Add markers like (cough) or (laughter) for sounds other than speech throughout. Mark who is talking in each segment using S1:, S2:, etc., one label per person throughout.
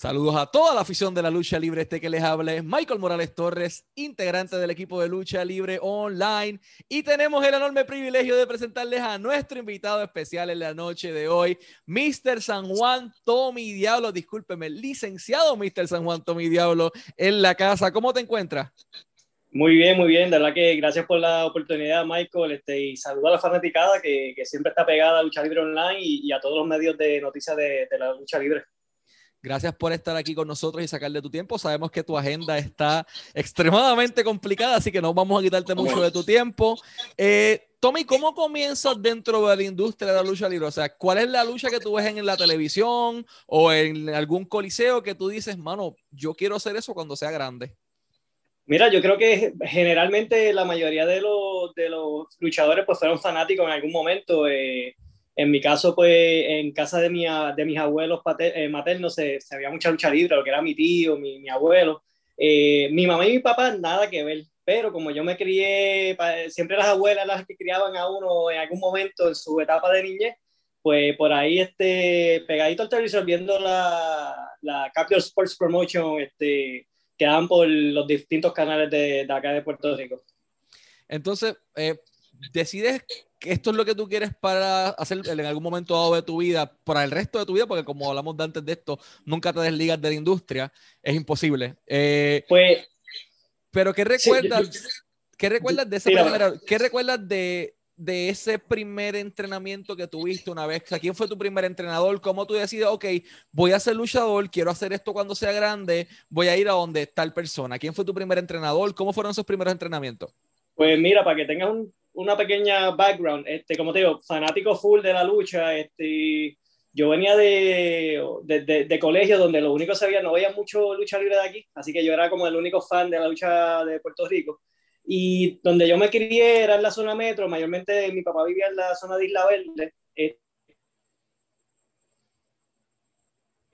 S1: Saludos a toda la afición de la lucha libre. Este que les hable Michael Morales Torres, integrante del equipo de lucha libre online. Y tenemos el enorme privilegio de presentarles a nuestro invitado especial en la noche de hoy, Mr. San Juan Tommy Diablo. Discúlpeme, licenciado Mr. San Juan Tommy Diablo en la casa. ¿Cómo te encuentras?
S2: Muy bien, muy bien. De verdad que gracias por la oportunidad, Michael. Este, y saludo a la fanaticada que, que siempre está pegada a Lucha Libre Online y, a todos los medios de noticias de la lucha libre.
S1: Gracias por estar aquí con nosotros y sacarle tu tiempo. Sabemos que tu agenda está extremadamente complicada, así que no vamos a quitarte mucho de tu tiempo. Eh, Tommy, ¿cómo comienzas dentro de la industria de la lucha libre? O sea, ¿cuál es la lucha que tú ves en la televisión o en algún coliseo que tú dices, mano, yo quiero hacer eso cuando sea grande?
S2: Mira, yo creo que generalmente la mayoría de los, de los luchadores pues fueron fanáticos en algún momento. Eh, en mi caso, pues en casa de, mi, de mis abuelos eh, maternos se, se, había mucha lucha libre, lo que era mi tío, mi, mi abuelo. Eh, mi mamá y mi papá, nada que ver. Pero como yo me crié, siempre las abuelas las que criaban a uno en algún momento en su etapa de niñez, pues por ahí este, pegadito al televisor viendo la, la Capital Sports Promotion este, que dan por los distintos canales de, de acá de Puerto Rico.
S1: Entonces, eh, decides esto es lo que tú quieres para hacer en algún momento dado de tu vida, para el resto de tu vida, porque como hablamos de antes de esto, nunca te desligas de la industria, es imposible. Eh,
S2: pues,
S1: pero ¿qué recuerdas? ¿Qué recuerdas de ese ¿Qué recuerdas de, de, ese primer entrenamiento que tuviste una vez? ¿quién fue tu primer entrenador? ¿Cómo tú decides, ok, voy a ser luchador, quiero hacer esto cuando sea grande, voy a ir a donde tal persona? ¿Quién fue tu primer entrenador? ¿Cómo fueron esos primeros entrenamientos?
S2: Pues mira, para que tengas un una pequeña background, este, como te digo, fanático full de la lucha, este, yo venía de, de, de, colegio donde lo único que sabía, no veía mucho lucha libre de aquí, así que yo era como el único fan de la lucha de Puerto Rico. Y donde yo me crié era en la zona metro, mayormente mi papá vivía en la zona de Isla Verde.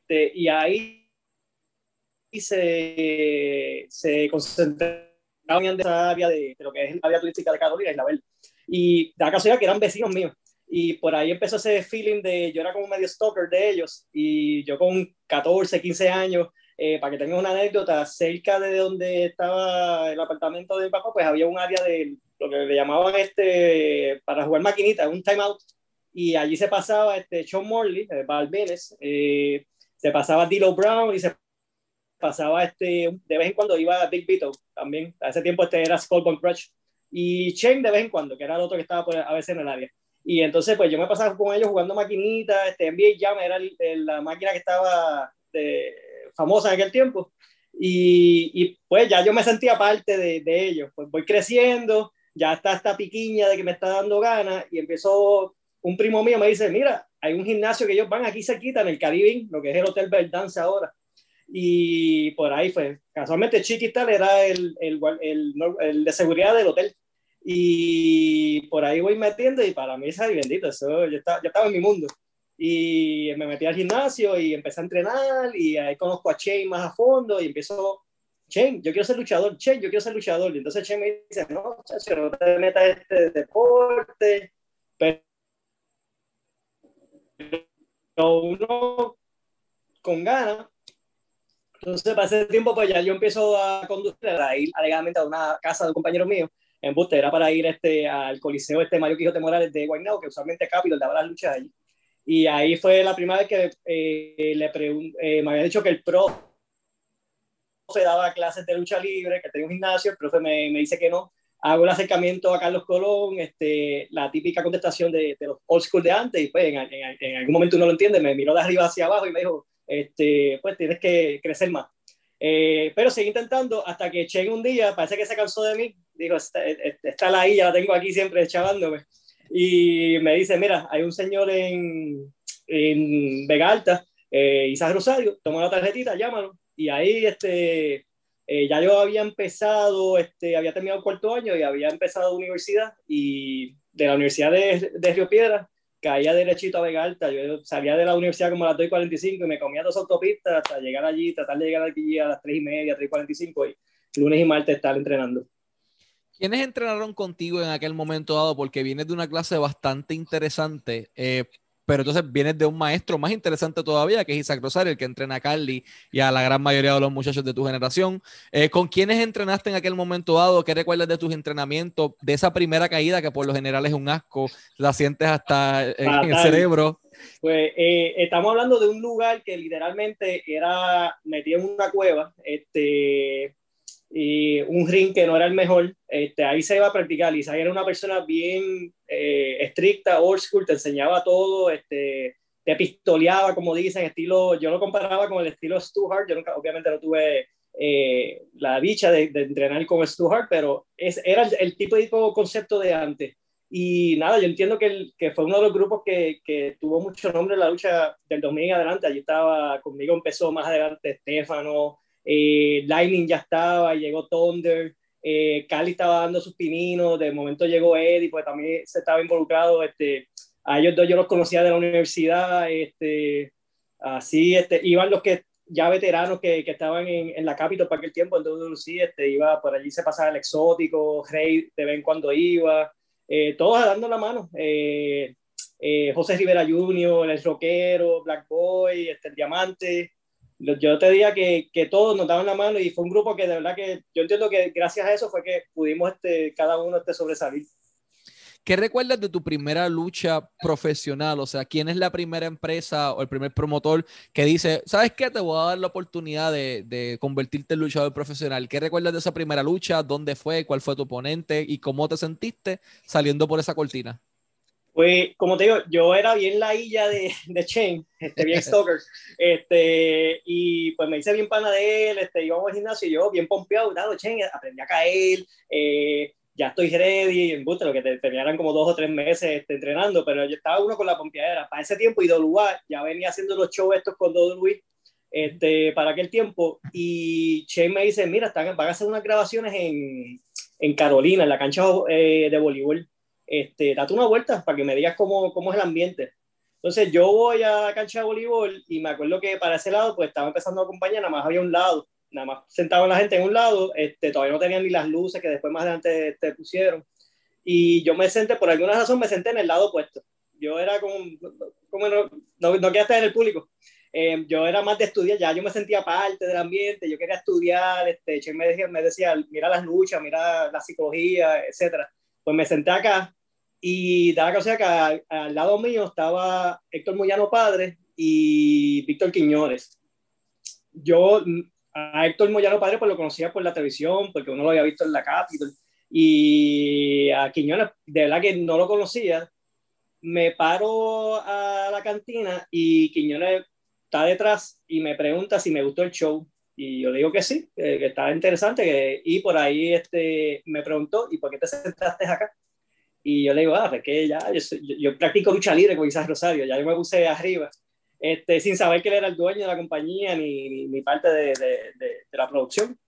S2: Este, y ahí se, se concentraba en esa área de, de, lo que es la área turística de Carolina, Isla Verde. Y da casualidad que eran vecinos míos. Y por ahí empezó ese feeling de, yo era como medio stalker de ellos. Y yo con 14, 15 años, eh, para que tengan una anécdota, cerca de donde estaba el apartamento de mi papá, pues había un área de lo que le llamaban este, para jugar maquinita, un timeout. Y allí se pasaba este Sean Morley, de Val eh, se pasaba Dilo Brown y se pasaba este, de vez en cuando iba Big Vito también. A ese tiempo este era Skull Crush y Shane de vez en cuando, que era el otro que estaba pues, a veces en el área. Y entonces, pues yo me pasaba con ellos jugando maquinitas, este, NBA Jam era la máquina que estaba de, famosa en aquel tiempo. Y, y, pues ya yo me sentía parte de, de, ellos. Pues voy creciendo, ya está esta piquiña de que me está dando ganas y empezó, un primo mío me dice, mira, hay un gimnasio que ellos van aquí cerquita en el Caribe, lo que es el Hotel Verdance ahora. Y por ahí fue, casualmente Chiquital era el, el, el, el de seguridad del hotel. Y por ahí voy metiendo y para mí es bendito, eso, yo, estaba, yo estaba en mi mundo. Y me metí al gimnasio y empecé a entrenar y ahí conozco a Shane más a fondo y empiezo, Shane, yo quiero ser luchador, Shane, yo quiero ser luchador. Y entonces Shane me dice, no, chacho, no te metas este deporte, pero uno con ganas entonces, para ese tiempo, pues ya yo empiezo a conducir, a ir alegadamente a una casa de un compañero mío, en Buste, era para ir este, al Coliseo este Mario Quijote Morales de Guaynabo, que usualmente Capitol daba las luchas allí. Y ahí fue la primera vez que eh, le eh, me había dicho que el pro se daba clases de lucha libre, que tenía un gimnasio, el profe me, me dice que no. Hago el acercamiento a Carlos Colón, este, la típica contestación de, de los old school de antes, y pues en, en, en, algún momento uno lo entiende, me miró de arriba hacia abajo y me dijo, este, pues tienes que crecer más. Eh, pero seguí intentando hasta que Chen un día, parece que se cansó de mí, dijo, está, está la I, ya la tengo aquí siempre chavándome. Y me dice, mira, hay un señor en, en Vega Alta, eh, Isaac Rosario, toma la tarjetita, llámalo. Y ahí este, eh, ya yo había empezado, este, había terminado el cuarto año y había empezado universidad y de la Universidad de, de Río Piedra caía derechito a Vega Alta. Yo salía de la universidad como a las 2.45 y me comía dos autopistas hasta llegar allí, tratar de llegar aquí a las 3 y media, 3.45 y lunes y martes estar entrenando.
S1: ¿Quiénes entrenaron contigo en aquel momento dado? Porque vienes de una clase bastante interesante. Eh, pero entonces vienes de un maestro más interesante todavía, que es Isaac Rosario, el que entrena a Carly y a la gran mayoría de los muchachos de tu generación. Eh, ¿Con quiénes entrenaste en aquel momento dado? ¿Qué recuerdas de tus entrenamientos? De esa primera caída que por lo general es un asco, la sientes hasta en, el cerebro.
S2: Pues eh, estamos hablando de un lugar que literalmente era metido en una cueva, este, y un ring que no era el mejor, este, ahí se iba a practicar. Isaac era una persona bien eh, estricta, old school, te enseñaba todo, este, te pistoleaba, como dicen, estilo, yo lo comparaba con el estilo Stu Hart, yo nunca, obviamente no tuve eh, la dicha de, entrenar con Stu Hart, pero es, era el, el tipo de concepto de antes. Y nada, yo entiendo que, el, que fue uno de los grupos que, que, tuvo mucho nombre en la lucha del 2000 en adelante. Allí estaba, conmigo empezó más adelante Stefano, eh, Lightning ya estaba, llegó Thunder, eh, Cali estaba dando sus pininos, de momento llegó Eddie, pues también se estaba involucrado. Este, a ellos dos yo los conocía de la universidad, este, así este, iban los que ya veteranos que, que estaban en, en, la capital para aquel tiempo, entonces sí, este, iba por allí se pasaba el exótico, Rey de vez en cuando iba. Eh, todos dando la mano. Eh, eh, José Rivera Jr., el rockero, Black Boy, este, el Diamante. Yo te diría que, que, todos nos daban la mano y fue un grupo que de verdad que yo entiendo que gracias a eso fue que pudimos este, cada uno este, sobresalir.
S1: ¿Qué recuerdas de tu primera lucha profesional? O sea, ¿quién es la primera empresa o el primer promotor que dice, ¿sabes qué? Te voy a dar la oportunidad de, de convertirte en luchador profesional. ¿Qué recuerdas de esa primera lucha? ¿Dónde fue? ¿Cuál fue tu oponente? ¿Y cómo te sentiste saliendo por esa cortina?
S2: Pues, como te digo, yo era bien la hilla de, de Chain, este, bien (laughs) stalker, este, y pues me hice bien pana de él, este, íbamos al gimnasio y yo bien pompeado, dado Chain, aprendí a caer, eh, ya estoy ready, en lo que te, terminaran como dos o tres meses este, entrenando, pero yo estaba uno con la pompeadera. Para ese tiempo, IWA ya venía haciendo los shows estos con WWE este, para aquel tiempo, y Shane me dice, mira, están, van a hacer unas grabaciones en, en Carolina, en la cancha eh, de voleibol. Este, date una vuelta para que me digas cómo, cómo es el ambiente. Entonces yo voy a la cancha de voleibol y me acuerdo que para ese lado pues estaba empezando a acompañar, nada más había un lado nada más sentado la gente en un lado, este, todavía no tenían ni las luces que después más adelante te pusieron. Y yo me senté, por alguna razón me senté en el lado opuesto. Yo era como, como no, no, quería estar en el público. Eh, yo era más de estudiar, ya yo me sentía parte del ambiente, yo quería estudiar, este, me decía, me decía, mira las luchas, mira la psicología, etcétera. Pues me senté acá y daba cosa que al lado mío estaba Héctor Moyano Padre y Víctor Quiñones. Yo a Héctor Moyano Padre pues lo conocía por la televisión, porque uno lo había visto en la Capitol, y a Quiñones, de verdad que no lo conocía, me paro a la cantina y Quiñones está detrás y me pregunta si me gustó el show. Y yo le digo que sí, que, estaba interesante. y por ahí este, me preguntó, ¿y por qué te sentaste acá? Y yo le digo, ah, pues que ya, yo, yo, practico lucha libre con Isaac Rosario, ya yo me puse arriba este, sin saber que él era el dueño de la compañía ni, ni, parte de, de, de, la producción.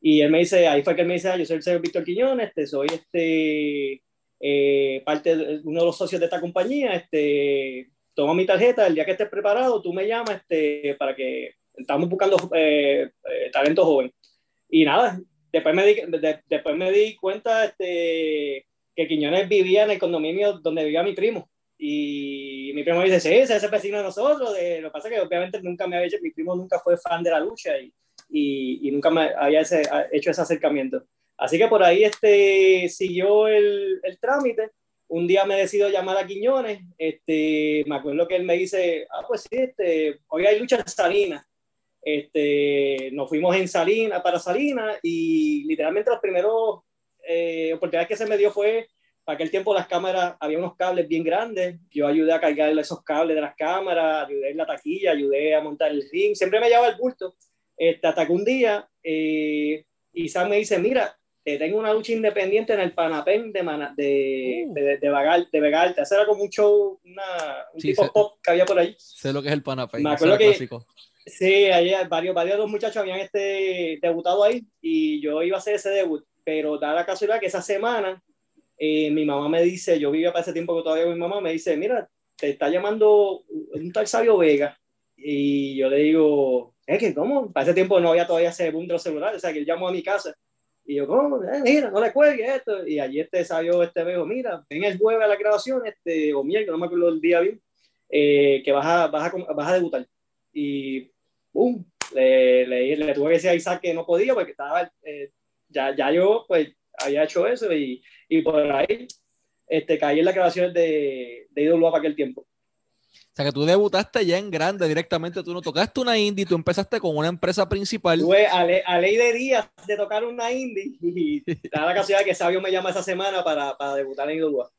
S2: Y él me dice, ahí fue que él me dice, ah, yo soy el señor Víctor Quiñones, este, soy este, eh, parte de uno de los socios de esta compañía, este, toma mi tarjeta, el día que estés preparado, tú me llamas este, para que estamos buscando eh, eh, talento joven. Y nada, después me di, después me di cuenta este, que Quiñones vivía en el condominio donde vivía mi primo. Y mi primo dice, sí, ese es el vecino de nosotros. De, lo que pasa es que obviamente nunca me había hecho, mi primo nunca fue fan de la lucha y, y, y nunca me había ese, hecho ese acercamiento. Así que por ahí este, siguió el, el, trámite. Un día me decido llamar a Quiñones. Este, me acuerdo que él me dice, ah, pues sí, este, hoy hay lucha en Salinas. Este, nos fuimos en Salinas, para Salinas y literalmente los primeros eh, oportunidades que se me dio fue para aquel tiempo las cámaras, había unos cables bien grandes, yo ayudé a cargar esos cables de las cámaras, ayudé en la taquilla, ayudé a montar el ring, siempre me llevaba el bulto, este, hasta que un día eh, Sam me dice, mira, tengo una lucha independiente en el Panapén de, de, uh. de, de, de Vegalta, ese era como un show, una, un tipo pop que había por ahí.
S1: Sé lo que es el Panapén,
S2: me acuerdo que, Sí, ayer varios, varios de los muchachos habían este, debutado ahí y yo iba a hacer ese debut, pero da la casualidad que esa semana eh, mi mamá me dice, yo vivía para ese tiempo que todavía mi mamá me dice, mira, te está llamando un tal Sabio Vega. Y yo le digo, es que, ¿cómo? Para ese tiempo no había todavía ese boom de celular, o sea, que él llamó a mi casa. Y yo, ¿cómo? Eh, mira, no le cuelgue esto. Y allí este Sabio este veo, mira, ven el jueves a la grabación, este, o miércoles, no me acuerdo el día bien. eh, que vas a, vas, a, vas a debutar. Y, Le, le, le, tuve que decir a Isaac que no podía porque estaba, eh, ya, ya yo pues había hecho eso y, y por ahí este, caí en las grabaciones de, de IWA para aquel tiempo.
S1: O sea, que tú debutaste ya en grande directamente, tú no tocaste una indie, tú empezaste con una empresa principal.
S2: Tuve a, a, ley de días de tocar una indie (laughs) y da la casualidad que Sabio me llama esa semana para, para debutar en IWA.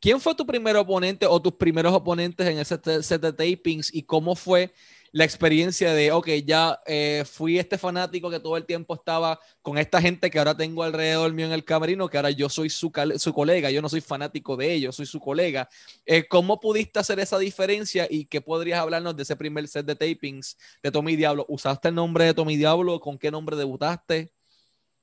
S1: ¿Quién fue tu primer oponente o tus primeros oponentes en ese set de tapings y cómo fue la experiencia de, ok, ya eh, fui este fanático que todo el tiempo estaba con esta gente que ahora tengo alrededor mío en el camerino, que ahora yo soy su, su colega, yo no soy fanático de ellos, soy su colega. Eh, ¿Cómo pudiste hacer esa diferencia y qué podrías hablarnos de ese primer set de tapings de Tommy Diablo? ¿Usaste el nombre de Tommy Diablo? ¿Con qué nombre debutaste?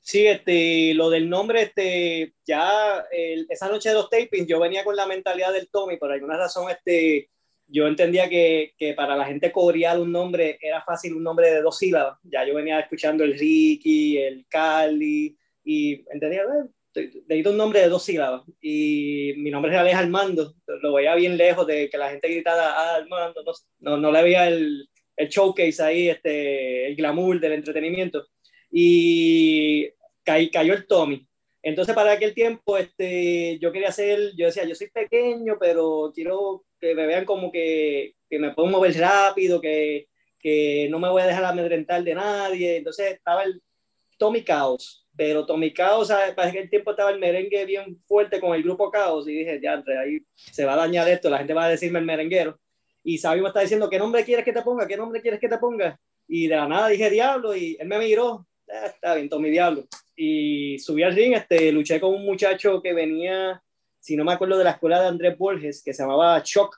S2: Sí, este, lo del nombre, este, ya esa noche de los tapings yo venía con la mentalidad del Tommy, por alguna razón, este, yo entendía que, que, para la gente coreal un nombre era fácil, un nombre de dos sílabas. Ya yo venía escuchando el Ricky, el Cali, y entendía, necesito un nombre de dos sílabas. Y mi nombre es Armando, lo veía bien lejos de que la gente gritara, ah, Armando, no, no, le veía el, el, showcase ahí, este, el glamour del entretenimiento. Y cayó el Tommy. Entonces, para aquel tiempo, este, yo quería hacer, yo decía, yo soy pequeño, pero quiero que me vean como que, que me puedo mover rápido, que, que, no me voy a dejar amedrentar de nadie. Entonces estaba el Tommy Caos, pero Tommy Caos, para aquel tiempo estaba el merengue bien fuerte con el grupo Caos y dije, ya, entre ahí se va a dañar esto, la gente va a decirme el merenguero. Y Sabio me está diciendo, ¿qué nombre quieres que te ponga? ¿Qué nombre quieres que te ponga? Y de la nada dije Diablo y él me miró, ah, está bien, Tommy Diablo. Y subí al ring, este, luché con un muchacho que venía si no me acuerdo de la escuela de Andrés Borges, que se llamaba Choc.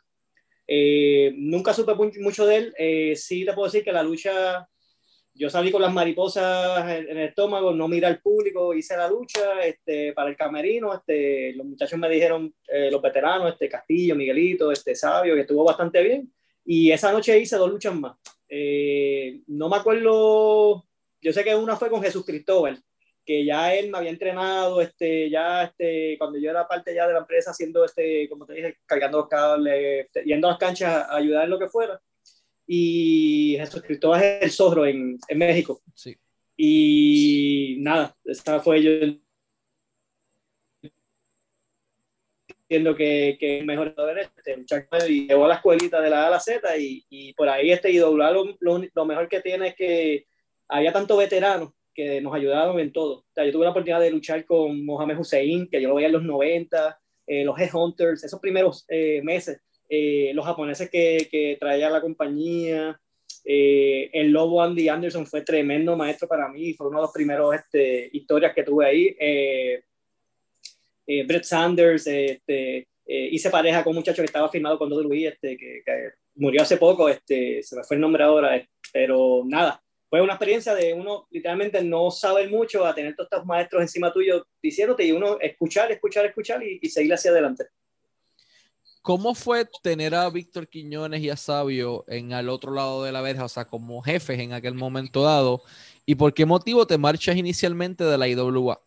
S2: Eh, nunca supe mucho de él. Eh, sí te puedo decir que la lucha, yo salí con las mariposas en, el estómago, no miré al público, hice la lucha este, para el camerino. Este, los muchachos me dijeron, eh, los veteranos, este, Castillo, Miguelito, este, Sabio, que estuvo bastante bien. Y esa noche hice dos luchas más. no me acuerdo, yo sé que una fue con Jesús Cristóbal, que ya él me había entrenado, este, ya este, cuando yo era parte ya de la empresa, haciendo, este, como te dije, cargando los cables, este, yendo a las canchas a ayudar en lo que fuera. Y Jesús Cristóbal es el zorro en, en México.
S1: Sí.
S2: Y nada, esa fue yo entiendo que, que es mejor este muchacho y llevó a la escuelita de la A a la Z y, y por ahí este y doblar lo, lo, mejor que tiene es que había tanto veterano que nos ayudaron en todo. O sea, yo tuve la oportunidad de luchar con Mohamed Hussein, que yo lo veía en los 90, eh, los Headhunters, esos primeros eh, meses, eh, los japoneses que, que traía la compañía, el lobo Andy Anderson fue tremendo maestro para mí, fue uno de los primeros este, historias que tuve ahí. Brett Sanders, este, hice pareja con un muchacho que estaba firmado con WWE, este, que, que, murió hace poco, este, se me fue el nombre ahora, pero nada, fue una experiencia de uno literalmente no saber mucho a tener todos estos maestros encima tuyo diciéndote y uno escuchar, escuchar, escuchar y, seguir hacia adelante.
S1: ¿Cómo fue tener a Víctor Quiñones y a Sabio en al otro lado de la verja, o sea, como jefes en aquel momento dado? ¿Y por qué motivo te marchas inicialmente de la IWA?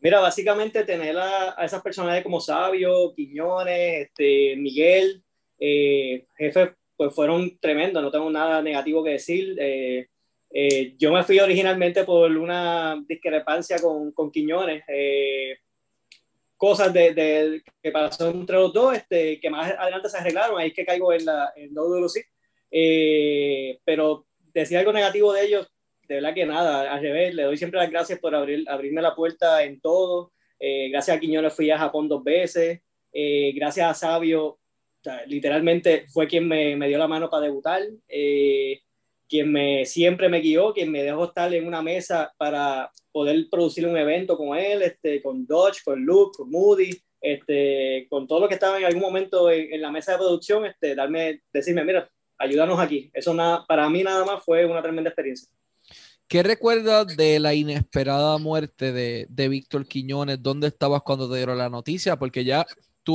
S2: Mira, básicamente tener a, esas personajes como Sabio, Quiñones, este, Miguel, eh, jefes pues fueron tremendos, no tengo nada negativo que decir. Eh, eh, yo me fui originalmente por una discrepancia con, con Quiñones, eh, cosas de, de, que pasó entre los dos, este, que más adelante se arreglaron, ahí es que caigo en la en WC. pero decir algo negativo de ellos, de verdad que nada, al revés, le doy siempre las gracias por abrir, abrirme la puerta en todo. gracias a Quiñones fui a Japón dos veces, gracias a Sabio literalmente fue quien me, me, dio la mano para debutar, eh, quien me, siempre me guió, quien me dejó estar en una mesa para poder producir un evento con él, este, con Dodge, con Luke, con Moody, este, con todo lo que estaba en algún momento en, la mesa de producción, este, darme, decirme, mira, ayúdanos aquí. Eso nada, para mí nada más fue una tremenda experiencia.
S1: ¿Qué recuerdas de la inesperada muerte de, de Víctor Quiñones? ¿Dónde estabas cuando te dieron la noticia? Porque ya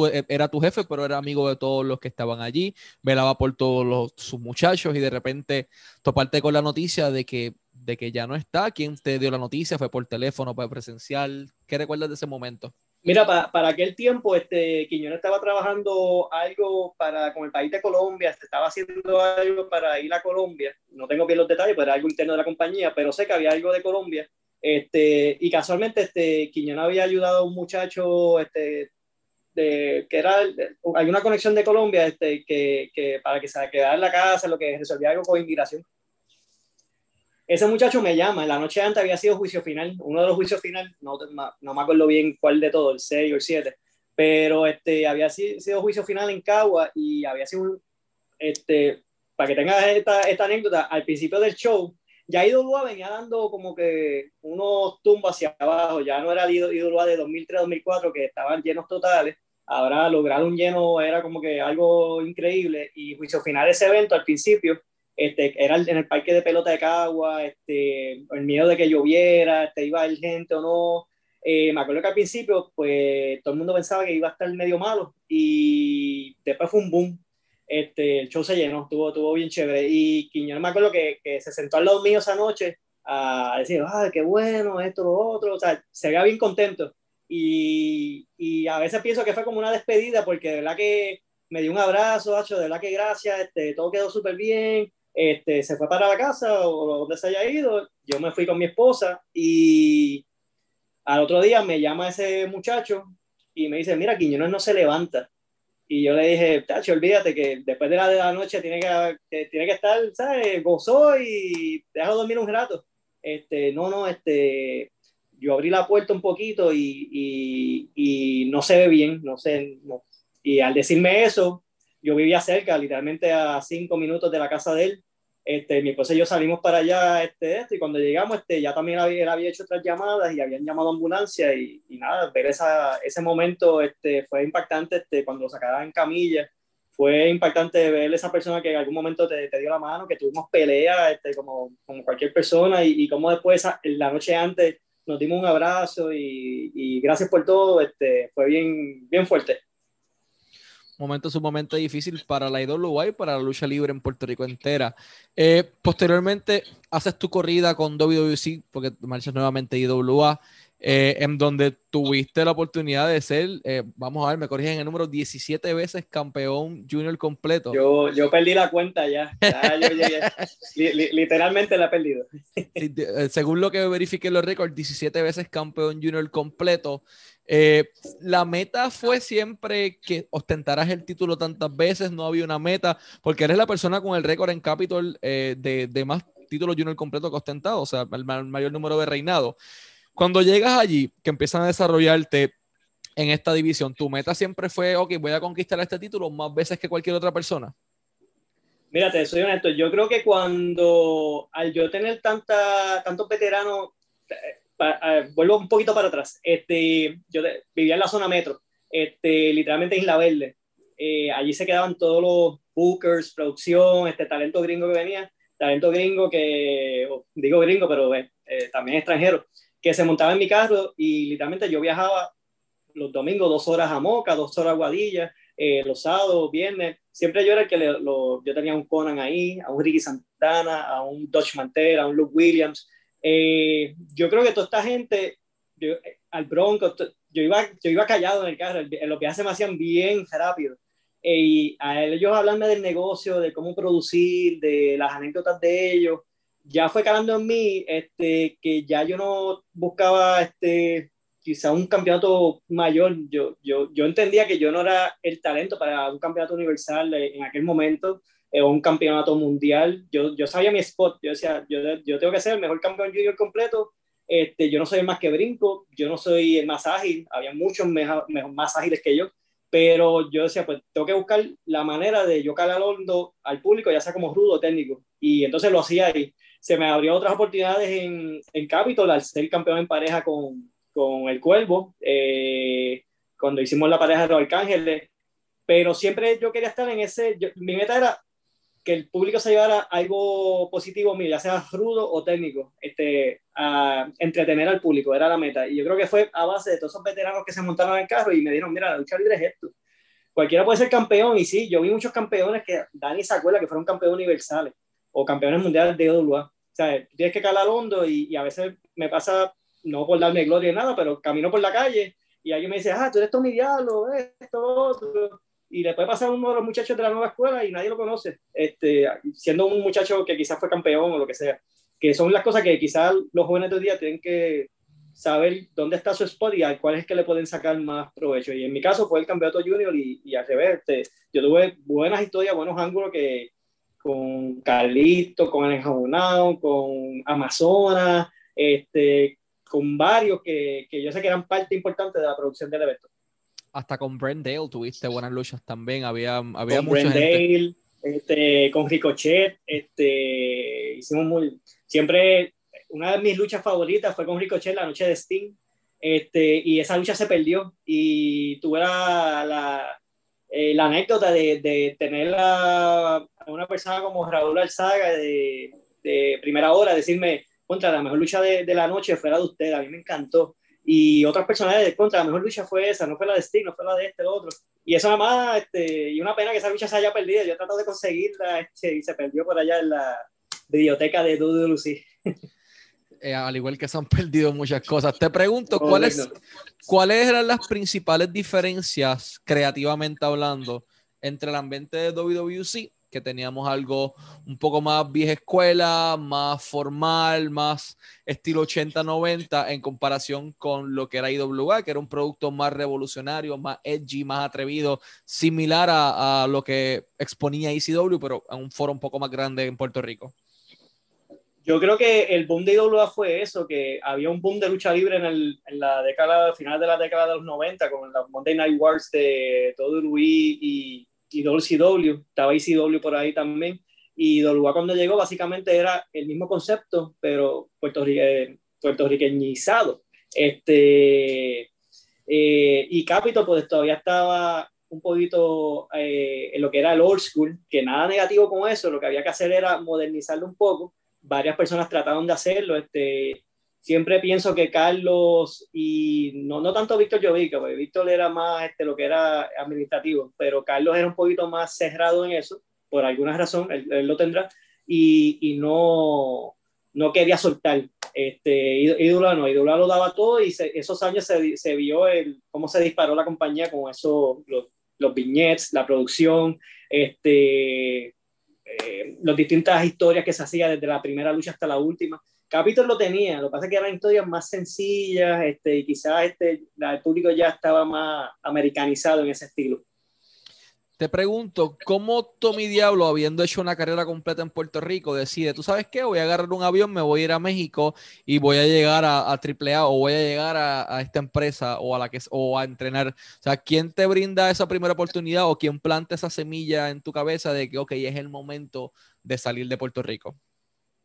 S1: eh, era tu jefe, pero era amigo de todos los que estaban allí, velaba por todos los, sus muchachos y de repente toparte con la noticia de que, de que ya no está. ¿Quién te dio la noticia? ¿Fue por teléfono, fue presencial? ¿Qué recuerdas de ese momento?
S2: Mira, para aquel tiempo, este, Quiñones estaba trabajando algo para, con el país de Colombia, estaba haciendo algo para ir a Colombia, no tengo bien los detalles, pero era algo interno de la compañía, pero sé que había algo de Colombia, este, y casualmente este, Quiñones había ayudado a un muchacho este, de, que era, hay una conexión de Colombia este, que, que para que se quedara en la casa, lo que resolvía algo con inmigración. Ese muchacho me llama, la noche antes había sido juicio final, uno de los juicios finales, no, no me acuerdo bien cuál de todo, el 6 o el 7, pero este, había sido juicio final en Cagua y había sido, este, para que tengas esta, esta anécdota, al principio del show, ya IWA venía dando como que unos tumbos hacia abajo, ya no era IWA de 2003-2004 que estaban llenos totales, ahora lograr un lleno era como que algo increíble y juicio final ese evento al principio este, era en el parque de pelota de Cagua, este, el miedo de que lloviera, este, iba a ir gente o no. Eh, me acuerdo que al principio, pues todo el mundo pensaba que iba a estar medio malo y después fue un boom. Este, el show se llenó, estuvo, estuvo bien chévere. Y Quiñones me acuerdo que, que, se sentó al lado mío esa noche a decir, ah, qué bueno, esto, lo otro. O sea, se veía bien contento. Y, y, a veces pienso que fue como una despedida porque de verdad que me dio un abrazo, Hacho, de verdad que gracias, este, todo quedó súper bien este, se fue para la casa o donde se haya ido, yo me fui con mi esposa y al otro día me llama ese muchacho y me dice, mira, Quiñones no se levanta. Y yo le dije, Tacho, olvídate que después de la, de la noche tiene que, tiene que estar, ¿sabes? Gozó y déjalo dormir un rato. Este, no, no, este, yo abrí la puerta un poquito y, y, no se ve bien, no sé. Y al decirme eso, yo vivía cerca, literalmente a cinco minutos de la casa de él. Este, mi esposa y yo salimos para allá, este, este, y cuando llegamos, este, ya también había, él había hecho otras llamadas y habían llamado a ambulancia y, y nada, ver esa, ese momento este, fue impactante este, cuando lo sacaban en camilla. Fue impactante ver esa persona que en algún momento te, te dio la mano, que tuvimos pelea este, como, como cualquier persona y, y como después, la noche antes, nos dimos un abrazo y, gracias por todo, este, fue bien, bien fuerte
S1: momento sumamente difícil para la IWA y para la lucha libre en Puerto Rico entera. Eh, posteriormente haces tu corrida con WWC, porque marchas nuevamente IWA, eh, en donde tuviste la oportunidad de ser, eh, vamos a ver, me corrigen el número, 17 veces campeón junior completo.
S2: Yo, yo perdí la cuenta ya, (laughs) literalmente la he perdido.
S1: según lo que verifiqué los récords, 17 veces campeón junior completo. Eh, la meta fue siempre que ostentaras el título tantas veces, no había una meta, porque eres la persona con el récord en Capitol eh, de, de, más títulos junior completo que ostentado, o sea, el, mayor número de reinado. Cuando llegas allí, que empiezan a desarrollarte en esta división, ¿tu meta siempre fue, ok, voy a conquistar este título más veces que cualquier otra persona?
S2: Mírate, soy honesto, yo creo que cuando al yo tener tanta, tantos veteranos, vuelvo un poquito para atrás. Este, yo vivía en la zona metro, este, literalmente Isla Verde. Eh, allí se quedaban todos los bookers, producción, este talento gringo que venía, talento gringo que, digo gringo, pero eh, eh, también extranjero, que se montaba en mi carro y literalmente yo viajaba los domingos dos horas a Moca, dos horas a Guadilla, los sábados, viernes, siempre yo era el que lo, yo tenía un Conan ahí, a un Ricky Santana, a un Dutch Mantera, a un Luke Williams, eh, yo creo que toda esta gente, al Bronco, yo iba, yo iba callado en el carro, en los viajes me hacían bien rápido. Eh, y a ellos hablarme del negocio, de cómo producir, de las anécdotas de ellos, ya fue calando en mí este, que ya yo no buscaba este, quizá un campeonato mayor. Yo, yo, yo entendía que yo no era el talento para un campeonato universal en aquel momento eh, un campeonato mundial. Yo, yo sabía mi spot, yo decía, yo, yo tengo que ser el mejor campeón junior completo. Este, yo no soy el más que brinco, yo no soy el más ágil, había muchos mejor, más ágiles que yo, pero yo decía, pues tengo que buscar la manera de yo calar hondo al público, ya sea como rudo o técnico. Y entonces lo hacía ahí. Se me abrió otras oportunidades en, en Capitol al ser campeón en pareja con, con el Cuervo, eh, cuando hicimos la pareja de los Arcángeles. Pero siempre yo quería estar en ese, mi meta era que el público se llevara algo positivo ya sea rudo o técnico, este, a entretener al público, era la meta. Y yo creo que fue a base de todos esos veteranos que se montaron en el carro y me dijeron, mira, la lucha libre es esto. Cualquiera puede ser campeón, y sí, yo vi muchos campeones que Dani se acuerda que fueron campeones universales o campeones mundiales de OWA. Sea, tienes que calar hondo y, y a veces me pasa, no por darme gloria ni nada, pero camino por la calle y alguien me dice, ah, tú eres Tommy Diablo, esto, otro. Y le puede pasar a uno de los muchachos de la nueva escuela y nadie lo conoce, este, siendo un muchacho que quizás fue campeón o lo que sea. Que son las cosas que quizás los jóvenes de hoy día tienen que saber dónde está su spot y a cuál es que le pueden sacar más provecho. Y en mi caso fue el campeonato junior y, y al revés, este, yo tuve buenas historias, buenos ángulos que con Carlito, con el Enjabonado, con Amazonas, este, con varios que, que, yo sé que eran parte importante de la producción del evento.
S1: Hasta con Brent Dale tuviste buenas luchas también, había, había
S2: con mucha Dale, Este, con Ricochet, este, hicimos muy, siempre, una de mis luchas favoritas fue con Ricochet la noche de Sting, este, y esa lucha se perdió y tuve la, la, eh, la anécdota de, de tener a, una persona como Raúl Alzaga de, de primera hora decirme, contra la mejor lucha de, de, la noche fue la de usted, a mí me encantó. Y otras personas de contra la mejor lucha fue esa, no fue la de Sting, no fue la de este, lo otro. Y eso nada más, este, y una pena que esa lucha se haya perdido. Yo he tratado de conseguirla este, y se perdió por allá en la biblioteca de Lucy. (laughs)
S1: Eh, al igual que se han (laughs) perdido muchas cosas. Te pregunto, ¿cuáles, ¿cuáles eran las principales diferencias, creativamente hablando, entre el ambiente de WWC que teníamos algo un poco más vieja escuela, más formal, más estilo 80-90 en comparación con lo que era IWA, que era un producto más revolucionario, más edgy, más atrevido, similar a, a lo que exponía ECW, pero a un foro un poco más grande en Puerto Rico.
S2: Yo creo que el boom de IWA fue eso, que había un boom de lucha libre en, el, en la década, final de la década de los 90, con los Monday Night Wars de WWE y y WCW, estaba ECW por ahí también. Y WA cuando llegó básicamente era el mismo concepto, pero puertorrique, puertorriqueñizado. Este, eh, y Capitol pues todavía estaba un poquito eh, en lo que era el old school, que nada negativo con eso, lo que había que hacer era modernizarlo un poco. Varias personas trataron de hacerlo, este, siempre pienso que Carlos y no, no tanto Víctor Jovica, porque Víctor era más este, lo que era administrativo, pero Carlos era un poquito más cerrado en eso, por alguna razón, él, lo tendrá, y, y, no, no quería soltar. Este, Ídola no, Ídola lo daba todo y esos años se, se, vio el, cómo se disparó la compañía con eso, los, los viñetes, la producción, este, las distintas historias que se hacía desde la primera lucha hasta la última Capitol lo tenía, lo que pasa es que eran historias más sencillas este, y quizás este, el público ya estaba más americanizado en ese estilo.
S1: Te pregunto, ¿cómo Tommy Diablo, habiendo hecho una carrera completa en Puerto Rico, decide, tú sabes qué, voy a agarrar un avión, me voy a ir a México y voy a llegar a, a AAA o voy a llegar a, a, esta empresa o a la que o a entrenar? O sea, ¿quién te brinda esa primera oportunidad o quién planta esa semilla en tu cabeza de que, ok, es el momento de salir de Puerto Rico?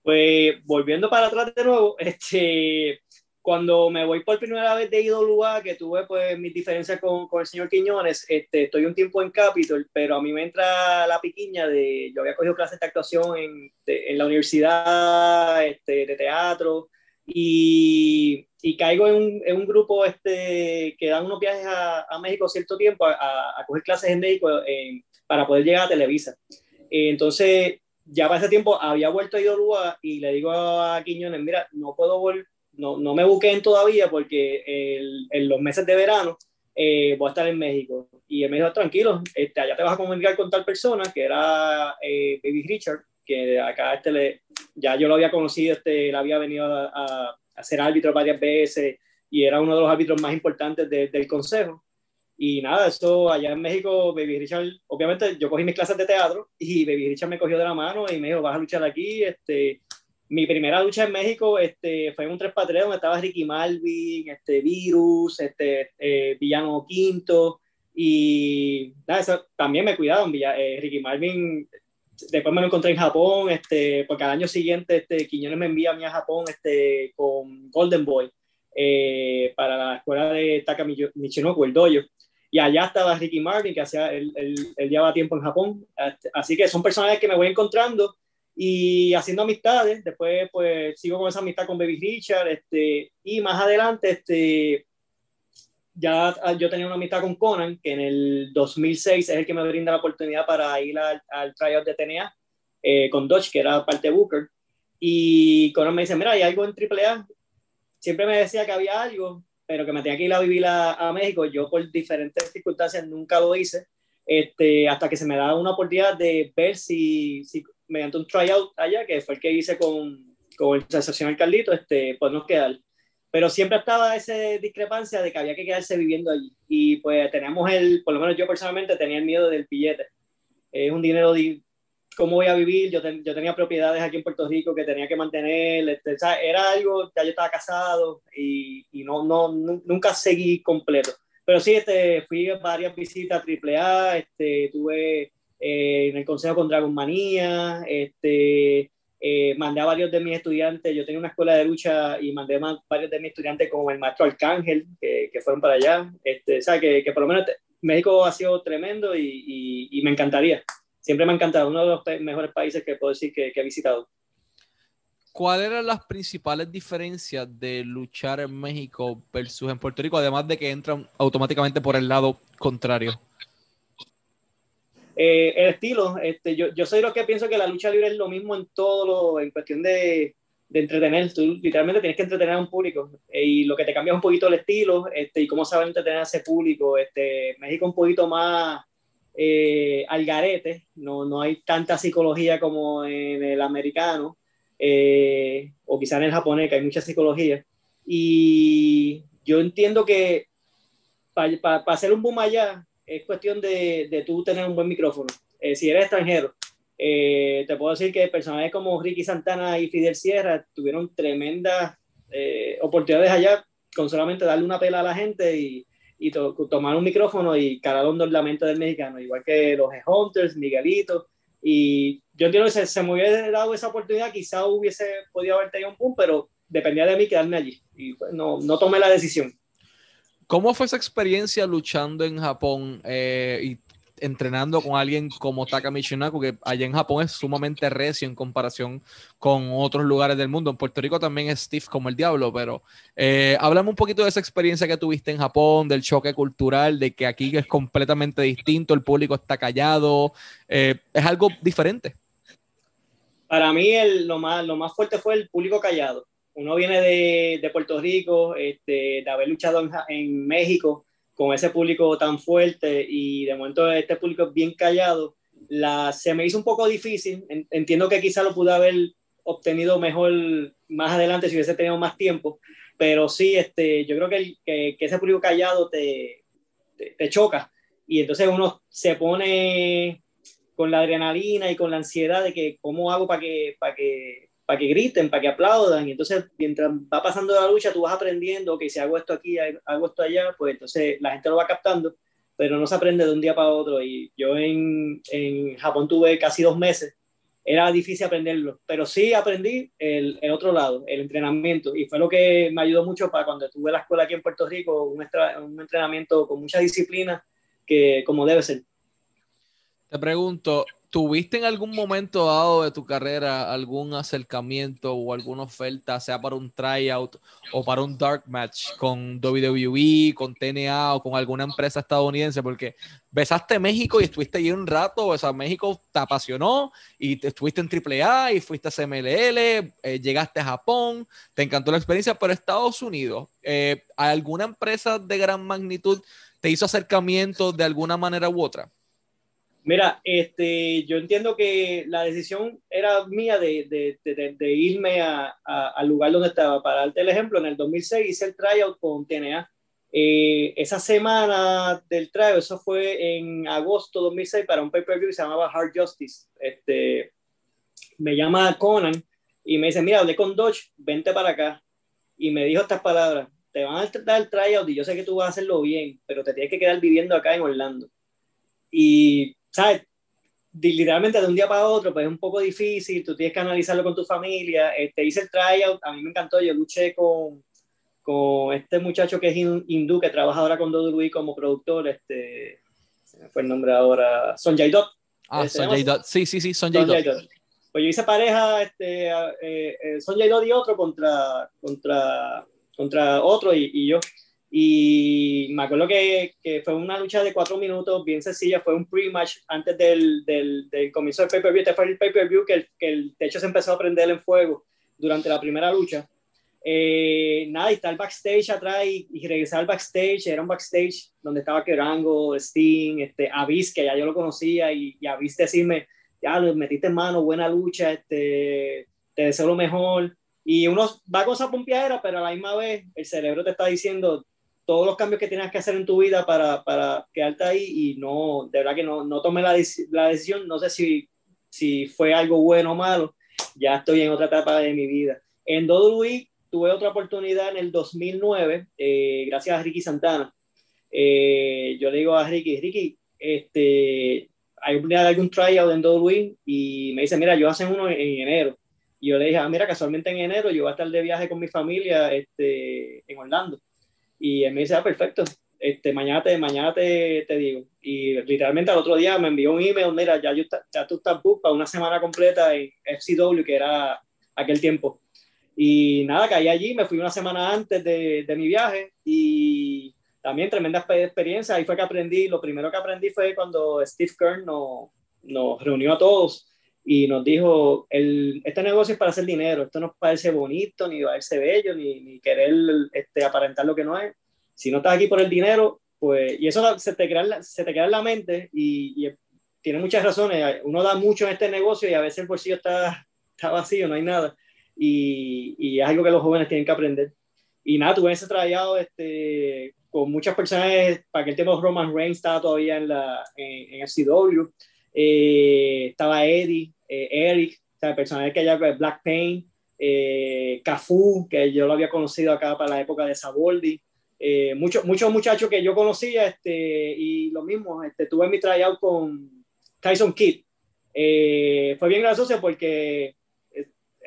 S2: Pues volviendo para atrás de nuevo, (laughs) este, cuando me voy por primera vez de IWA, que tuve pues mis diferencias con, con, el señor Quiñones, este, estoy un tiempo en Capitol, pero a mí me entra la piquiña de, yo había cogido clases de actuación en, de, en la universidad, este, de teatro, y, y caigo en un, en un, grupo este, que dan unos viajes a, a México cierto tiempo a, a, coger clases en México en, para poder llegar a Televisa. Entonces, ya para ese tiempo había vuelto a Idolúa y le digo a Quiñones, mira, no puedo volver, no, no me busquen todavía porque en los meses de verano eh, voy a estar en México. Y él me dijo, tranquilo, este, allá te vas a comunicar con tal persona, que era eh, Baby Richard, que acá este le, ya yo lo había conocido, este, él había venido a, a, a ser árbitro varias veces y era uno de los árbitros más importantes de, del consejo. Y nada, eso allá en México, Baby Richard, obviamente yo cogí mis clases de teatro y Baby Richard me cogió de la mano y me dijo, vas a luchar aquí. Este, mi primera lucha en México este, fue en un 3 x donde estaba Ricky Malvin, este, Virus, este, eh, Villano Quinto. Y nada, eso también me cuidaron. Eh, Ricky Malvin, después me lo encontré en Japón, este, porque al año siguiente este, Quiñones me envía a mí a Japón este, con Golden Boy. Eh, para la escuela de Taka Michinoku, el dojo y allá estaba Ricky Martin, que hacía, él, él, él, llevaba tiempo en Japón. Este, así que son personajes que me voy encontrando y haciendo amistades. Después, pues, sigo con esa amistad con Baby Richard. Este, y más adelante, este, ya yo tenía una amistad con Conan, que en el 2006 es el que me brinda la oportunidad para ir al, al tryout de TNA eh, con Dodge, que era parte de Booker. Y Conan me dice, mira, hay algo en AAA. Siempre me decía que había algo, pero que me tenía que ir a vivir a, México. Yo por diferentes circunstancias nunca lo hice, este, hasta que se me da una oportunidad de ver si, si mediante un tryout allá, que fue el que hice con, con el sensacional Carlito, este, podemos quedar. Pero siempre estaba esa discrepancia de que había que quedarse viviendo allí. Y pues teníamos el, por lo menos yo personalmente tenía el miedo del billete. Es un dinero cómo voy a vivir. Yo, yo, tenía propiedades aquí en Puerto Rico que tenía que mantener. Este, era algo, ya yo estaba casado y, y no, no, nunca seguí completo. Pero sí, este, fui a varias visitas a AAA, este, tuve eh, en el consejo con Dragon Manía, este, eh, mandé a varios de mis estudiantes, yo tenía una escuela de lucha y mandé a varios de mis estudiantes como el maestro Arcángel, que, que fueron para allá. Este, o sea, que, que por lo menos México ha sido tremendo y, y, y me encantaría siempre me ha encantado, uno de los mejores países que puedo decir que, he visitado.
S1: ¿Cuáles eran las principales diferencias de luchar en México versus en Puerto Rico, además de que entran automáticamente por el lado contrario?
S2: Eh, el estilo, este, yo, yo soy lo que pienso que la lucha libre es lo mismo en todo lo, en cuestión de, de entretener. Tú literalmente tienes que entretener a un público eh, y lo que te cambia es un poquito el estilo este, y cómo saber entretener a ese público. Este, México un poquito más eh, al garete, no, no hay tanta psicología como en el americano, eh, o quizá en el japonés, que hay mucha psicología. Y yo entiendo que para hacer un boom allá es cuestión de, de tú tener un buen micrófono. Eh, si eres extranjero, te puedo decir que personajes como Ricky Santana y Fidel Sierra tuvieron tremendas oportunidades allá con solamente darle una pela a la gente y, y tomar un micrófono y calar un lamento del mexicano, igual que los Hunters, Miguelito. Y yo entiendo que se, se me hubiese dado esa oportunidad, quizá hubiese podido haber tenido un boom, pero dependía de mí quedarme allí. Y pues, no, no tomé la decisión.
S1: ¿Cómo fue esa experiencia luchando en Japón eh, y entrenando con alguien como Taka Michinaku, que allá en Japón es sumamente recio en comparación con otros lugares del mundo. En Puerto Rico también es stiff como el diablo, pero eh, un poquito de esa experiencia que tuviste en Japón, del choque cultural, de que aquí es completamente distinto, el público está callado, eh, es algo diferente.
S2: Para mí el, lo, más, lo más fuerte fue el público callado. Uno viene de, de Puerto Rico, este, de haber luchado en México, con ese público tan fuerte y de momento este público es bien callado, la, se me hizo un poco difícil. Entiendo que quizá lo pude haber obtenido mejor más adelante si hubiese tenido más tiempo, pero sí, este, yo creo que, que, ese público callado te, te, te, choca y entonces uno se pone con la adrenalina y con la ansiedad de que cómo hago para que, para que para que griten, para que aplaudan. Y entonces, mientras va pasando la lucha, tú vas aprendiendo que si hago esto aquí, hago esto allá, pues entonces la gente lo va captando, pero no se aprende de un día para otro. Y yo en, en Japón tuve casi dos meses. Era difícil aprenderlo, pero sí aprendí el, el, otro lado, el entrenamiento, y fue lo que me ayudó mucho para cuando tuve la escuela aquí en Puerto Rico, un, un entrenamiento con mucha disciplina, que como debe ser.
S1: Te pregunto, ¿Tuviste en algún momento dado de tu carrera algún acercamiento o alguna oferta, sea para un tryout o para un dark match con WWE, con TNA o con alguna empresa estadounidense? Porque besaste México y estuviste allí un rato, o sea, México te apasionó y te, estuviste en AAA y fuiste a CMLL, eh, llegaste a Japón, te encantó la experiencia, pero Estados Unidos, eh, ¿alguna empresa de gran magnitud te hizo acercamiento de alguna manera u otra?
S2: Mira, este, yo entiendo que la decisión era mía de, de, de, irme a, al lugar donde estaba. Para darte el ejemplo, en el 2006 hice el tryout con TNA. Eh, esa semana del tryout, eso fue en agosto 2006 para un pay-per-view que se llamaba Hard Justice. Este, me llama Conan y me dice, mira, hablé con Dodge, vente para acá. Y me dijo estas palabras, te van a dar el tryout y yo sé que tú vas a hacerlo bien, pero te tienes que quedar viviendo acá en Orlando. Y ¿sabes? Literalmente de un día para otro, pues es un poco difícil, tú tienes que analizarlo con tu familia. Este, hice el tryout, a mí me encantó, yo luché con, con este muchacho que es hindú, que trabaja ahora con WWE como productor, este, se me fue el nombre ahora, Sonjay Dot.
S1: Ah, Sonjay Dot, sí, sí, sí, Sonjay, Dot.
S2: Pues yo hice pareja, este, eh, eh, Sonjay Dot y otro contra, contra, contra otro y, y yo. Y me acuerdo que, que, fue una lucha de cuatro minutos, bien sencilla, fue un pre-match antes del, del, del, comienzo del pay-per-view. Este fue el pay-per-view que el, que el techo se empezó a prender en fuego durante la primera lucha. Eh, nada, y está el backstage atrás y, y, regresar al backstage, era un backstage donde estaba Kerango, Sting, este, Avis, que ya yo lo conocía, y, y Avis decirme, ya lo metiste en mano, buena lucha, este, te deseo lo mejor. Y uno va con esa pompeadera, pero a la misma vez el cerebro te está diciendo todos los cambios que tienes que hacer en tu vida para, para quedarte ahí y no, de verdad que no, no tomé la, la decisión, no sé si, si fue algo bueno o malo, ya estoy en otra etapa de mi vida. En WWE tuve otra oportunidad en el 2009, eh, gracias a Ricky Santana. Eh, yo le digo a Ricky, Ricky, este, hay algún tryout en WWE y me dice, mira, yo hacen uno en, enero. Y yo le dije, ah, mira, casualmente en enero yo voy a estar de viaje con mi familia este, en Orlando. Y él me dice, ah, perfecto, este, mañana, te, mañana te, te, digo. Y literalmente al otro día me envió un email, mira, ya, yo, ya tú estás book para una semana completa en FCW, que era aquel tiempo. Y nada, caí allí, me fui una semana antes de, de mi viaje y también tremenda experiencia. Ahí fue que aprendí, lo primero que aprendí fue cuando Steve Kern nos, nos reunió a todos y nos dijo, el, este negocio es para hacer dinero, esto no parece bonito, ni parece bello, ni, ni querer este, aparentar lo que no es. Si no estás aquí por el dinero, pues, y eso se te queda, se te queda en la mente y, y, tiene muchas razones. Uno da mucho en este negocio y a veces el bolsillo está, está vacío, no hay nada y, y, es algo que los jóvenes tienen que aprender. Y nada, tuve ese trayado este, con muchas personas, para que el tema de Roman Reigns estaba todavía en, la, en, en CW, eh, estaba Eddie, eh, Eric, o sea, personajes que ya Black Pain, eh, Cafu, que yo lo había conocido acá para la época de Saboldi, eh, muchos muchos muchachos que yo conocía, este, y lo mismo, este, tuve mi tryout con Tyson Kidd. Eh, fue bien gracioso porque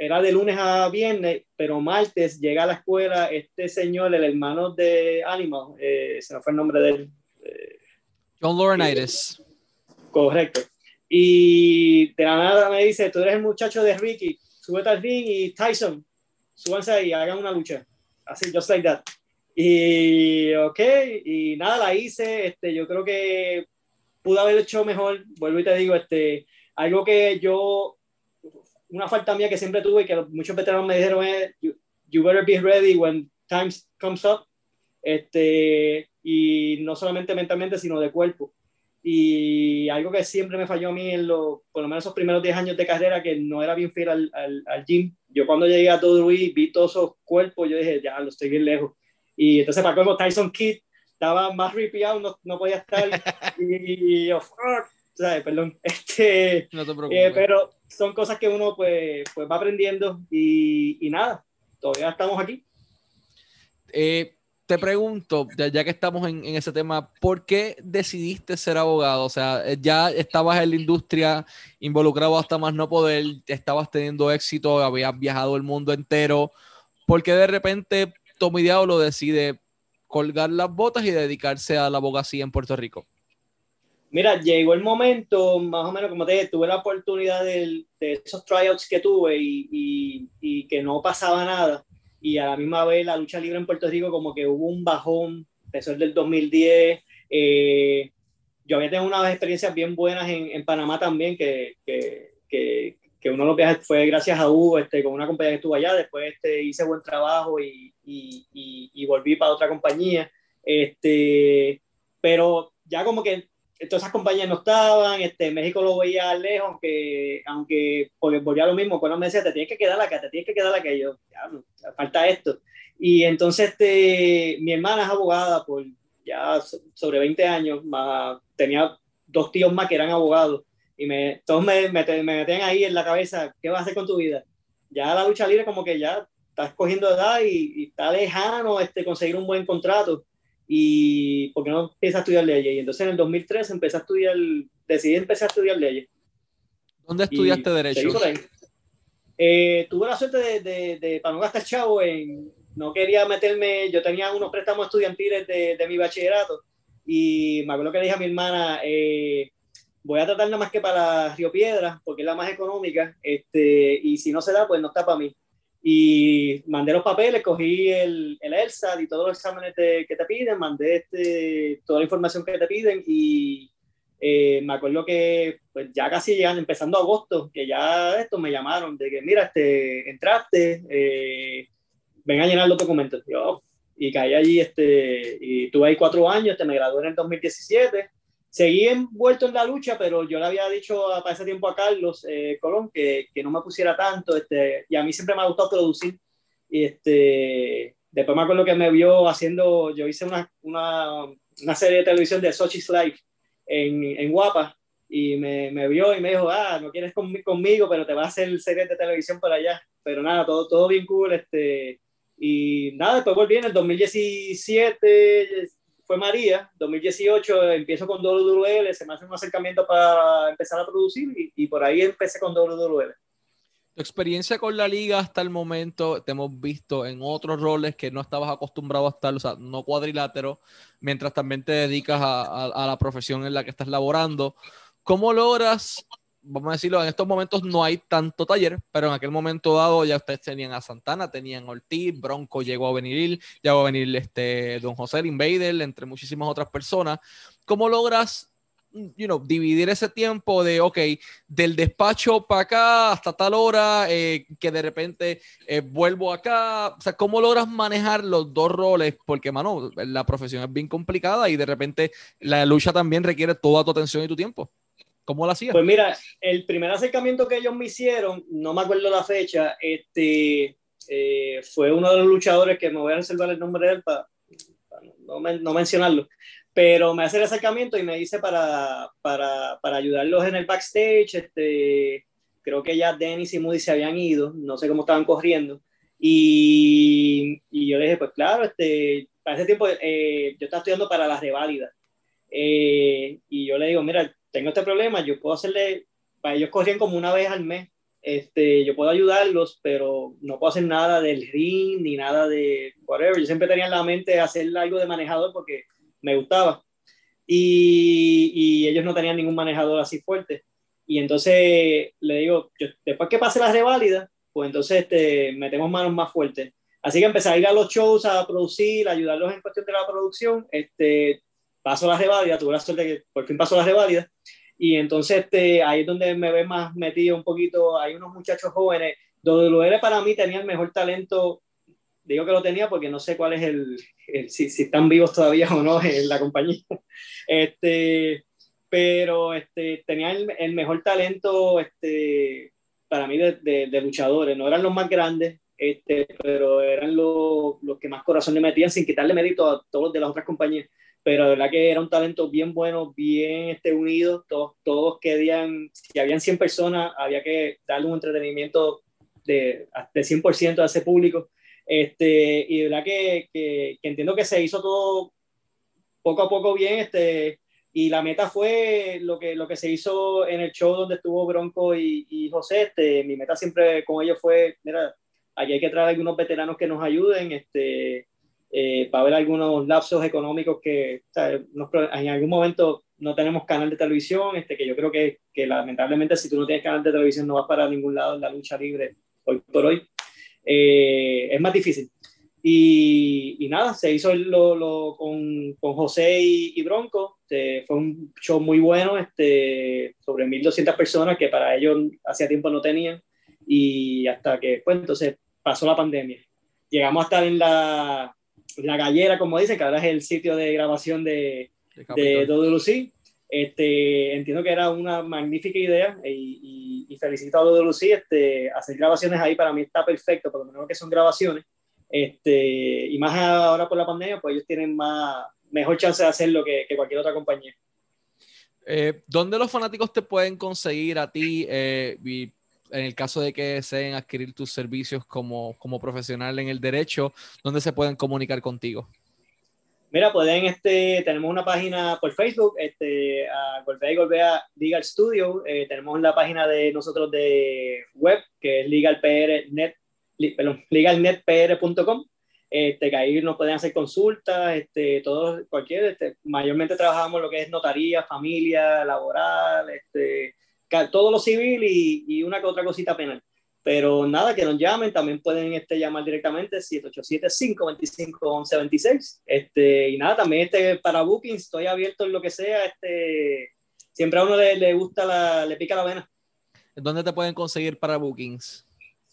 S2: era de lunes a viernes, pero martes llega a la escuela este señor, el hermano de Animal, eh, se me fue el nombre de él. Eh,
S1: John Laurinaitis.
S2: Correcto. Y de la nada me dice, tú eres el muchacho de Ricky, súbete al ring y Tyson, súbanse ahí, hagan una lucha. Así, just like that. Y, ok, y nada, la hice, este, yo creo que pude haber hecho mejor, vuelvo y te digo, este, algo que yo una falta mía que siempre tuve y que muchos veteranos me dijeron es, you, better be ready when time comes up. Este, y no solamente mentalmente, sino de cuerpo. Y algo que siempre me falló a mí en lo, por lo menos esos primeros 10 años de carrera, que no era bien fiel al, al, al gym. Yo cuando llegué a WWE vi todos esos cuerpos, yo dije, ya, lo estoy bien lejos. Y entonces para como Tyson Kidd estaba más ripiado, no, no podía estar. (laughs) y, y oh, Perdón. (laughs) Este,
S1: no te preocupes.
S2: Eh, pero son cosas que uno pues, pues va aprendiendo y, y nada, todavía estamos aquí.
S1: Eh, te pregunto, ya, que estamos en, ese tema, ¿por qué decidiste ser abogado? O sea, eh, ya estabas en la industria involucrado hasta más no poder, estabas teniendo éxito, habías viajado el mundo entero. ¿Por qué de repente Tommy Diablo decide colgar las botas y dedicarse a la abogacía en Puerto Rico?
S2: Mira, llegó el momento, más o menos como te dije, tuve la oportunidad de, esos tryouts que tuve y, que no pasaba nada. Y a la misma vez la lucha libre en Puerto Rico como que hubo un bajón, empezó el del 2010. Eh, yo había tenido unas experiencias bien buenas en, en Panamá también, que, que, que, que, uno de los viajes fue gracias a Hugo, este, con una compañía que estuvo allá. Después este, hice buen trabajo y, y, y volví para otra compañía. Este, pero ya como que todas esas compañías no estaban, este, México lo veía lejos, aunque, aunque volvía lo mismo, cuando me decía, te tienes que quedar acá, te tienes que quedar acá, y yo, falta esto. Y entonces este, mi hermana es abogada por ya sobre 20 años, más, tenía dos tíos más que eran abogados, y me, todos me, me, me metían ahí en la cabeza, ¿qué vas a hacer con tu vida? Ya la lucha libre como que ya estás cogiendo edad y, y está lejano este, conseguir un buen contrato y ¿por qué no empieza a estudiar leyes? Y entonces en el 2003 empecé a estudiar, decidí empezar a estudiar leyes.
S1: ¿Dónde estudiaste y Derecho?
S2: Eh, tuve la suerte de, de, de, para no gastar chavo, en, no quería meterme, yo tenía unos préstamos estudiantiles de, de mi bachillerato y me acuerdo que le dije a mi hermana, eh, voy a tratar nada más que para Río Piedra, porque es la más económica, este, y si no se da, pues no está para mí y mandé los papeles, cogí el, el ELSAT y todos los exámenes que te piden, mandé este, toda la información que te piden y eh, me acuerdo que pues ya casi llegando, empezando agosto, que ya esto me llamaron de que mira, este, entraste, eh, ven a llenar los documentos. Yo, y caí allí, este, y tuve ahí cuatro años, este, me gradué en el 2017. Seguí envuelto en la lucha, pero yo le había dicho para ese tiempo a Carlos eh, Colón que, que, no me pusiera tanto, este, y a mí siempre me ha gustado producir. Y este, después me acuerdo que me vio haciendo, yo hice una, una, una serie de televisión de Sochi's Life en, en Guapa, y me, me, vio y me dijo, ah, no quieres conmigo, pero te va a hacer series de televisión por allá. Pero nada, todo, todo bien cool, este, y nada, después volví en el 2017, fue María, 2018 empiezo con WWL, se me hace un acercamiento para empezar a producir y, por ahí empecé con WWL.
S1: Tu experiencia con la liga hasta el momento, te hemos visto en otros roles que no estabas acostumbrado a estar, o sea, no cuadrilátero, mientras también te dedicas a, a la profesión en la que estás laborando. ¿Cómo logras vamos a decirlo, en estos momentos no hay tanto taller, pero en aquel momento dado ya ustedes tenían a Santana, tenían Ortiz, Bronco llegó a venir, llegó a venir este Don José Invader, entre muchísimas otras personas. ¿Cómo logras you know, dividir ese tiempo de, ok, del despacho para acá hasta tal hora, eh, que de repente eh, vuelvo acá? O sea, ¿cómo logras manejar los dos roles? Porque, mano, la profesión es bien complicada y de repente la lucha también requiere toda tu atención y tu tiempo. ¿Cómo lo hacía?
S2: Pues mira, el primer acercamiento que ellos me hicieron, no me acuerdo la fecha, este, eh, fue uno de los luchadores que me voy a reservar el nombre de él para, no, no, mencionarlo, pero me hace el acercamiento y me dice para, para, para ayudarlos en el backstage, este, creo que ya Dennis y Moody se habían ido, no sé cómo estaban corriendo, y, y yo le dije, pues claro, este, para ese tiempo eh, yo estaba estudiando para las reválidas, eh, y yo le digo, mira, tengo este problema, yo puedo hacerle, para ellos corrían como una vez al mes, este, yo puedo ayudarlos, pero no puedo hacer nada del ring ni nada de whatever. Yo siempre tenía en la mente hacer algo de manejador porque me gustaba. Y, y ellos no tenían ningún manejador así fuerte. Y entonces le digo, después que pase la reválida, pues entonces este, metemos manos más fuertes. Así que empecé a ir a los shows a producir, a ayudarlos en cuestión de la producción. Este, paso la reválida, tuve la suerte que por fin pasó la reválida, y entonces este, ahí es donde me ve más metido un poquito, hay unos muchachos jóvenes, WL para mí tenía el mejor talento, digo que lo tenía porque no sé cuál es el, si, si, están vivos todavía o no en la compañía, (laughs) este, pero este, tenía el, el mejor talento este, para mí de, de, luchadores, no eran los más grandes, este, pero eran los, los que más corazón le metían sin quitarle mérito a todos los de las otras compañías pero de verdad que era un talento bien bueno, bien este, unido, todos, todos querían, si habían 100 personas, había que darle un entretenimiento de, de 100% a ese público, este, y de verdad que, que, entiendo que se hizo todo poco a poco bien, este, y la meta fue lo que, lo que se hizo en el show donde estuvo Bronco y, y José, este, mi meta siempre con ellos fue, mira, aquí hay que traer algunos veteranos que nos ayuden, este, eh, va a haber algunos lapsos económicos que en algún momento no tenemos canal de televisión, este, que yo creo que, que, lamentablemente si tú no tienes canal de televisión no vas para ningún lado en la lucha libre hoy por hoy. Eh, es más difícil. Y, y, nada, se hizo lo, lo con, con, José y, Bronco. Este, fue un show muy bueno, este, sobre 1.200 personas que para ellos hacía tiempo no tenían. Y hasta que, pues entonces pasó la pandemia. Llegamos a estar en la, la Gallera, como dice, que ahora es el sitio de grabación de, de, WC. Este, entiendo que era una magnífica idea y, y, felicito a WC. Este, hacer grabaciones ahí para mí está perfecto, por lo menos que son grabaciones. Este, y más ahora por la pandemia, pues ellos tienen más, mejor chance de hacerlo que, que cualquier otra compañía.
S1: Eh, ¿Dónde los fanáticos te pueden conseguir a ti? Eh, en el caso de que deseen adquirir tus servicios como, como profesional en el derecho, ¿dónde se pueden comunicar contigo?
S2: Mira, pueden, este, tenemos una página por Facebook, este, a Golpea y Golpea Legal Studio, eh, tenemos la página de nosotros de web, que es legalpr.net, (laughs) legalnetpr.com, este, que ahí nos pueden hacer consultas, este, todos, cualquier, este, mayormente trabajamos lo que es notaría, familia, laboral, este, todo lo civil y, y, una que otra cosita penal. Pero nada, que nos llamen, también pueden este, llamar directamente 787-525-1126. Este, y nada, también este, para booking estoy abierto en lo que sea. Este, siempre a uno le, le gusta, la, le pica la vena.
S1: ¿Dónde te pueden conseguir para bookings?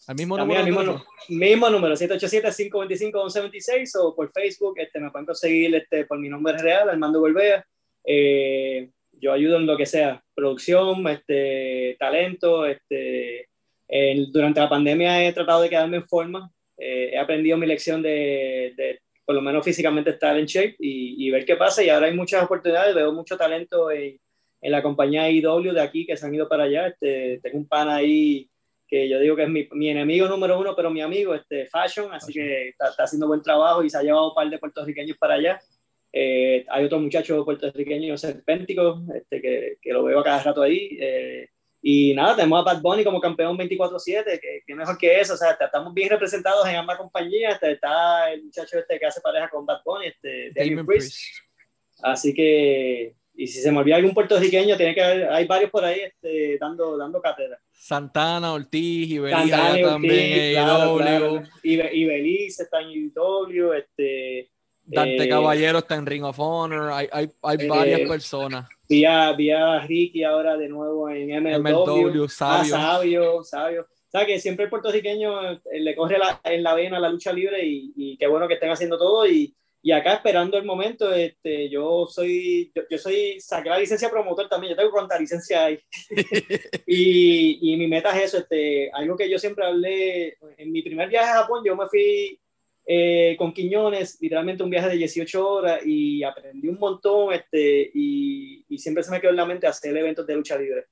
S1: Al mismo
S2: También
S1: número.
S2: al mismo, mismo número, 787-525-1126 o por Facebook, este, me pueden conseguir este, por mi nombre real, Armando Golbea. Eh, yo ayudo en lo que sea, producción, este, talento. Este, durante la pandemia he tratado de quedarme en forma. Eh, he aprendido mi lección de, de, por lo menos físicamente, estar en shape y, y, ver qué pasa. Y ahora hay muchas oportunidades, veo mucho talento en, en la compañía IW de aquí que se han ido para allá. Este, tengo un pan ahí que yo digo que es mi, mi, enemigo número uno, pero mi amigo, este, Fashion, así que está, está, haciendo buen trabajo y se ha llevado un par de puertorriqueños para allá. Eh, hay otro muchacho puertorriqueño, Serpéntico, este, que, que, lo veo a cada rato ahí. Eh, y nada, tenemos a Bad Bunny como campeón 24-7, que, que, mejor que eso, o sea, estamos bien representados en ambas compañías. Este, está el muchacho este que hace pareja con Bad Bunny, este, Damien Priest. Así que y si se me olvida algún puertorriqueño, tiene que haber, hay varios por ahí este, dando, dando cátedra.
S1: Santana, Ortiz, Ibeliz también,
S2: claro, claro. Ibeliz está en IW, este...
S1: Dante eh, Caballero está en Ring of Honor, hay, hay, hay eh, varias personas.
S2: Vi a, vi a Ricky ahora de nuevo en MLW.
S1: MLW
S2: sabio. Ah, sabio, sabio. O sea, que siempre el puertorriqueño le corre la, en la vena la lucha libre y, y qué bueno que estén haciendo todo y y acá esperando el momento, este, yo soy, yo, yo soy, saqué la licencia promotor también, yo tengo cuánta licencia hay. (laughs) y, y, mi meta es eso, este, algo que yo siempre hablé, en mi primer viaje a Japón yo me fui eh, con Quiñones, literalmente un viaje de 18 horas y aprendí un montón, este, y, siempre se me quedó en la mente hacer eventos de lucha libre,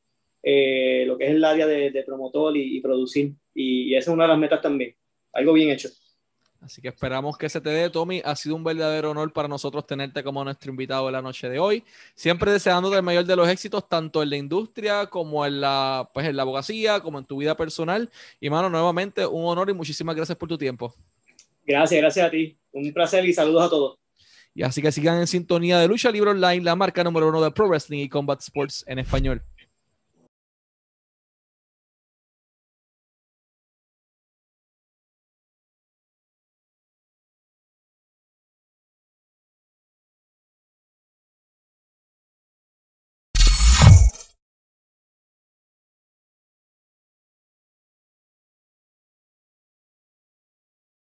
S2: eh, lo que es el área de, de promotor y, producir, y, y esa es una de las metas también, algo bien hecho.
S1: Así que esperamos que se te dé, Tommy. Ha sido un verdadero honor para nosotros tenerte como nuestro invitado de la noche de hoy. Siempre deseándote el mayor de los éxitos, tanto en la industria como en la, pues, en la abogacía, como en tu vida personal. Y, mano, nuevamente un honor y muchísimas gracias por tu tiempo.
S2: Gracias, gracias a ti. Un placer y saludos a todos.
S1: Y así que sigan en sintonía de Lucha Libre Online, la marca número uno de Pro Wrestling y Combat Sports en español.